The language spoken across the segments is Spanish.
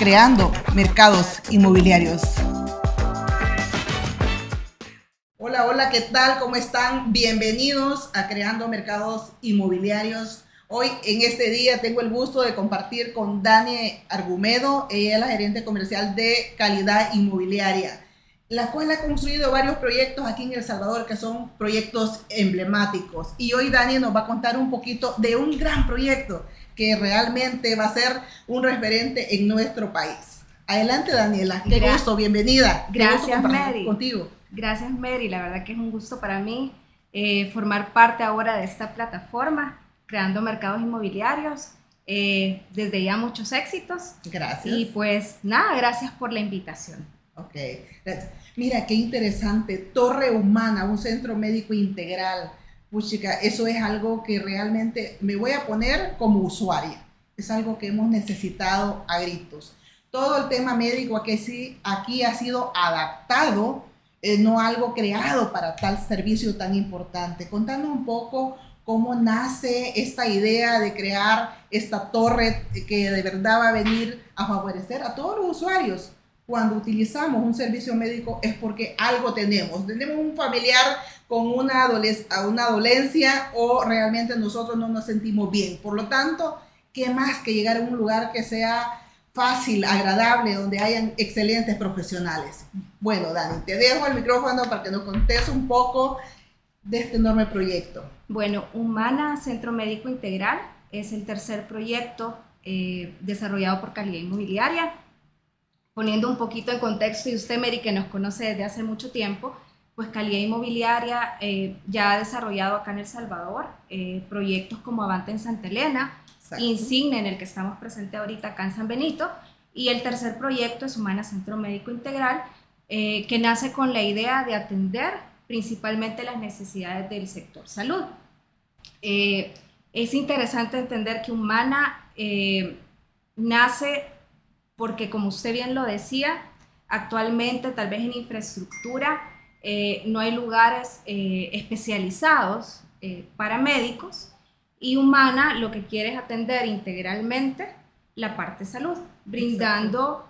creando mercados inmobiliarios. Hola, hola, ¿qué tal? ¿Cómo están? Bienvenidos a Creando Mercados Inmobiliarios. Hoy en este día tengo el gusto de compartir con Dani Argumedo, ella es la gerente comercial de calidad inmobiliaria, la cual ha construido varios proyectos aquí en El Salvador que son proyectos emblemáticos. Y hoy Dani nos va a contar un poquito de un gran proyecto que realmente va a ser un referente en nuestro país. Adelante, Daniela. Qué gusto, bienvenida. Gracias, Mary. Contigo. Gracias, Mary. La verdad que es un gusto para mí eh, formar parte ahora de esta plataforma, creando mercados inmobiliarios. Eh, desde ya muchos éxitos. Gracias. Y pues nada, gracias por la invitación. Ok. Mira, qué interesante. Torre Humana, un centro médico integral chica, eso es algo que realmente me voy a poner como usuaria. Es algo que hemos necesitado a gritos. Todo el tema médico aquí, sí, aquí ha sido adaptado, eh, no algo creado para tal servicio tan importante. Contando un poco cómo nace esta idea de crear esta torre que de verdad va a venir a favorecer a todos los usuarios cuando utilizamos un servicio médico es porque algo tenemos. Tenemos un familiar con una, una dolencia o realmente nosotros no nos sentimos bien. Por lo tanto, ¿qué más que llegar a un lugar que sea fácil, agradable, donde hayan excelentes profesionales? Bueno, Dani, te dejo el micrófono para que nos contes un poco de este enorme proyecto. Bueno, Humana Centro Médico Integral es el tercer proyecto eh, desarrollado por Calidad Inmobiliaria poniendo un poquito en contexto, y usted, Mary, que nos conoce desde hace mucho tiempo, pues Calidad Inmobiliaria eh, ya ha desarrollado acá en El Salvador eh, proyectos como Avante en Santa Elena, Insigne, en el que estamos presentes ahorita acá en San Benito, y el tercer proyecto es Humana Centro Médico Integral, eh, que nace con la idea de atender principalmente las necesidades del sector salud. es interesante entender que Humana nace porque como usted bien lo decía, actualmente tal vez en infraestructura eh, no hay lugares eh, especializados eh, para médicos y Humana lo que quiere es atender integralmente la parte de salud, brindando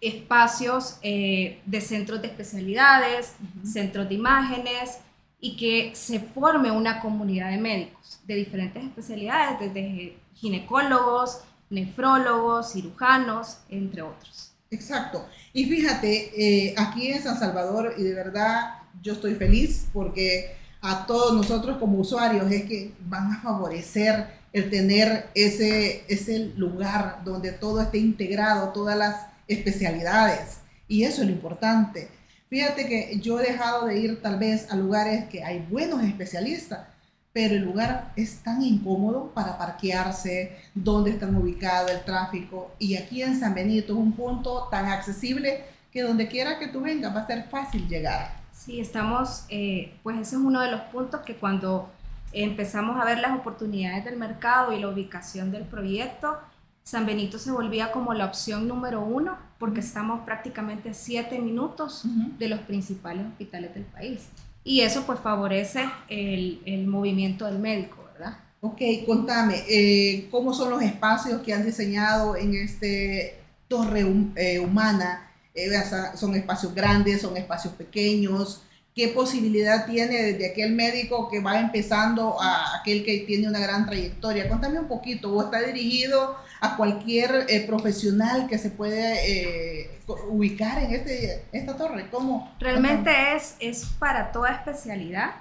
espacios de centros de especialidades, centros de imágenes y que se forme una comunidad de médicos de diferentes especialidades, desde ginecólogos, nefrólogos, cirujanos, entre otros. Exacto. Y fíjate, eh, aquí en San Salvador, y de verdad yo estoy feliz porque a todos nosotros como usuarios es que van a favorecer el tener ese, ese lugar donde todo esté integrado, todas las especialidades. Y eso es lo importante. Fíjate que yo he dejado de ir tal vez a lugares que hay buenos especialistas, pero el lugar es tan incómodo para parquearse, dónde están ubicados el tráfico. Y aquí en San Benito es un punto tan accesible que donde quiera que tú vengas va a ser fácil llegar. Sí, estamos, eh, pues ese es uno de los puntos que cuando empezamos a ver las oportunidades del mercado y la ubicación del proyecto, San Benito se volvía como la opción número uno porque estamos prácticamente siete minutos de los principales hospitales del país y eso pues favorece el, el movimiento del médico, ¿verdad? Ok, contame, eh, ¿cómo son los espacios que han diseñado en este torre eh, humana? Eh, ¿Son espacios grandes, son espacios pequeños? ¿Qué posibilidad tiene desde aquel médico que va empezando a aquel que tiene una gran trayectoria? Cuéntame un poquito, ¿o está dirigido a cualquier eh, profesional que se puede eh, ubicar en este, esta torre? ¿Cómo? Realmente es, es para toda especialidad,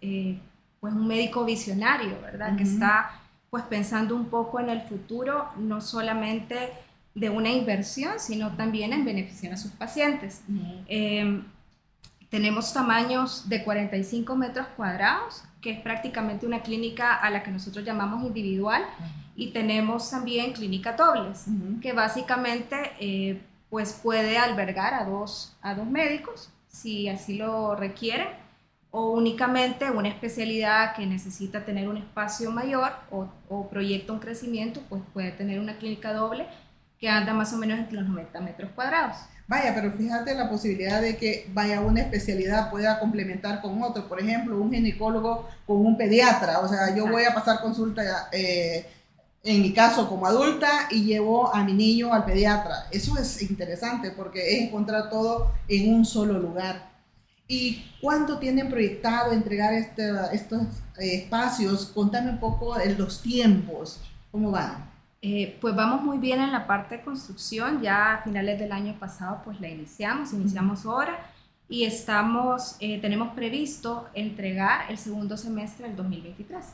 eh, pues un médico visionario, ¿verdad? Que está pues pensando un poco en el futuro, no solamente de una inversión, sino también en beneficiar a sus pacientes. Em, tenemos tamaños de 45 metros cuadrados, que es prácticamente una clínica a la que nosotros llamamos individual y tenemos también clínica dobles, que básicamente eh, pues puede albergar a dos, a dos médicos si así lo requieren o únicamente una especialidad que necesita tener un espacio mayor o, o proyecta un crecimiento, pues puede tener una clínica doble que anda más o menos entre los 90 metros cuadrados. Vaya, pero fíjate la posibilidad de que vaya una especialidad pueda complementar con otro. Por ejemplo, un ginecólogo con un pediatra. O sea, yo voy a pasar consulta eh, en mi caso como adulta, y llevo a mi niño al pediatra. Eso es interesante porque es encontrar todo en un solo lugar. ¿Y cuándo tienen proyectado entregar este, estos eh, espacios? Contame un poco de los tiempos, ¿cómo van? Eh, pues vamos muy bien en la parte de construcción, ya a finales del año pasado pues la iniciamos, iniciamos ahora y estamos, eh, tenemos previsto entregar el segundo semestre del 2023.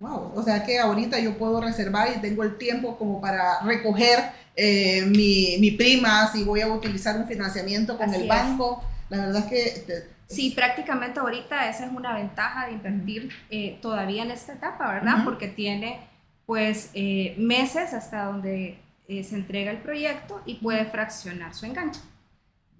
Wow, o sea que ahorita yo puedo reservar y tengo el tiempo como para recoger eh, mi, mi, prima si voy a utilizar un financiamiento con el banco. La verdad es que... sí, prácticamente ahorita esa es una ventaja de invertir todavía en esta etapa, ¿verdad? Porque tiene pues eh, meses hasta donde eh, se entrega el proyecto y puede fraccionar su enganche.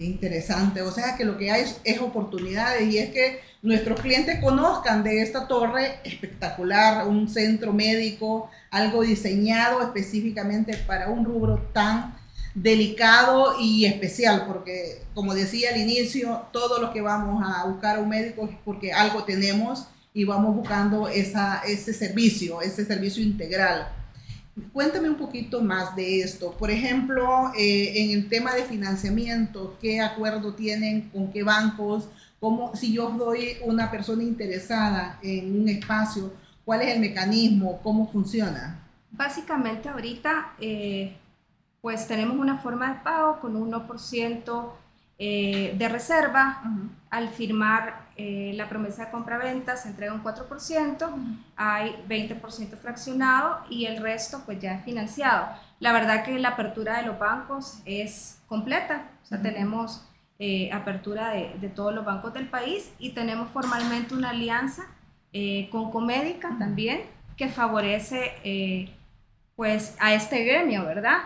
Interesante, o sea que lo que hay es, oportunidades y es que nuestros clientes conozcan de esta torre espectacular, un centro médico, algo diseñado específicamente para un rubro tan delicado y especial, porque como decía al inicio, todos los que vamos a buscar a un médico es porque algo tenemos y vamos buscando esa, ese servicio, ese servicio integral. Cuéntame un poquito más de esto. Por ejemplo, eh, en el tema de financiamiento, ¿qué acuerdo tienen con qué bancos? ¿Cómo, si yo doy una persona interesada en un espacio, cuál es el mecanismo? ¿Cómo funciona? Básicamente ahorita, eh, pues tenemos una forma de pago con 1% eh, de reserva. Al firmar eh, la promesa de compra-venta se entrega un 4%, hay 20% fraccionado y el resto pues ya es financiado. La verdad que la apertura de los bancos es completa, o sea, tenemos eh, apertura de, de, todos los bancos del país y tenemos formalmente una alianza con Comédica también que favorece pues a este gremio, ¿verdad?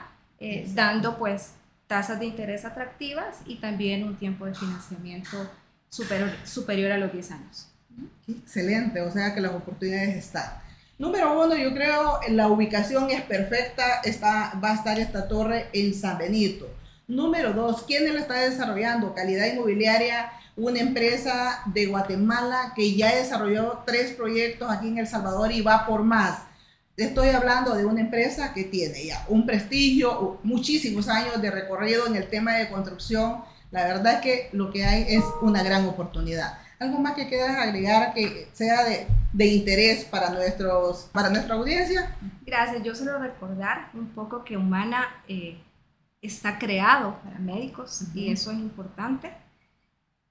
dando pues tasas de interés atractivas y también un tiempo de financiamiento superior, superior a los 10 años. Excelente, o sea que las oportunidades están. Número uno, yo creo la ubicación es perfecta, está, va a estar esta torre en San Benito. Número dos, ¿quién lo está desarrollando? Calidad Inmobiliaria, una empresa de Guatemala que ya desarrolló tres proyectos aquí en El Salvador y va por más. Estoy hablando de una empresa que tiene ya un prestigio, muchísimos años de recorrido en el tema de construcción. La verdad es que lo que hay es una gran oportunidad. ¿Algo más que quieras agregar que sea de, de interés para, nuestros, para nuestra audiencia? Gracias. Yo solo recordar un poco que Humana eh, está creado para médicos y eso es importante.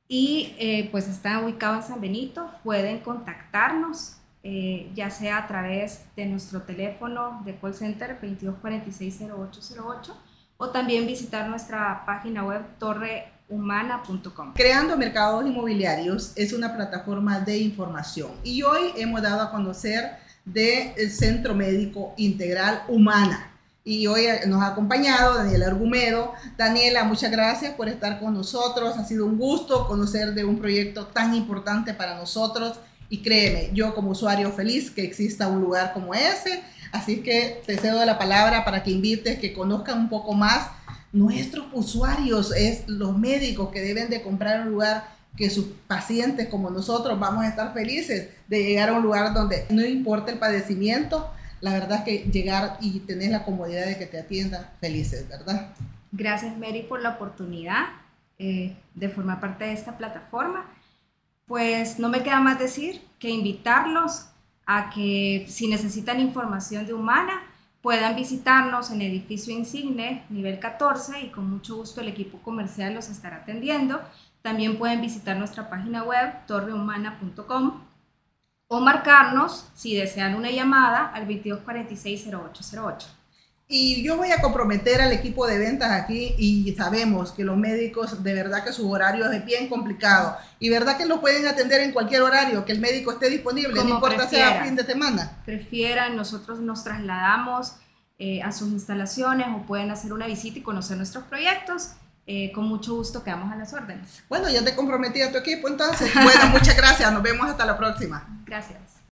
Y eh, pues está ubicado en San Benito. Pueden contactarnos eh, ya sea a través de nuestro teléfono de call center 2246-0808 o también visitar nuestra página web torrehumana.com. Creando Mercados Inmobiliarios es una plataforma de información y hoy hemos dado a conocer del Centro Médico Integral Humana. Y hoy nos ha acompañado Daniela Argumedo. Daniela, muchas gracias por estar con nosotros. Ha sido un gusto conocer de un proyecto tan importante para nosotros y créeme, yo como usuario feliz que exista un lugar como ese. Así que te cedo la palabra para que invites, que conozcan un poco más nuestros usuarios, es los médicos que deben de comprar un lugar que sus pacientes como nosotros vamos a estar felices de llegar a un lugar donde no importa el padecimiento, la verdad es que llegar y tener la comodidad de que te atiendan felices, ¿verdad? Gracias Mary por la oportunidad eh, de formar parte de esta plataforma pues no me queda más decir que invitarlos a que si necesitan información de Humana, puedan visitarnos en edificio Insigne, nivel 14, y con mucho gusto el equipo comercial los estará atendiendo. También pueden visitar nuestra página web, torrehumana.com, o marcarnos si desean una llamada al 2246-0808. Y yo voy a comprometer al equipo de ventas aquí y sabemos que los médicos de verdad que su horario es bien complicado y verdad que lo pueden atender en cualquier horario, que el médico esté disponible, no importa sea fin de semana. Prefieran, nosotros nos trasladamos eh, a sus instalaciones o pueden hacer una visita y conocer nuestros proyectos. Eh, con mucho gusto quedamos a las órdenes. Bueno, ya te comprometí a tu equipo entonces. Bueno, muchas gracias, nos vemos hasta la próxima. Gracias.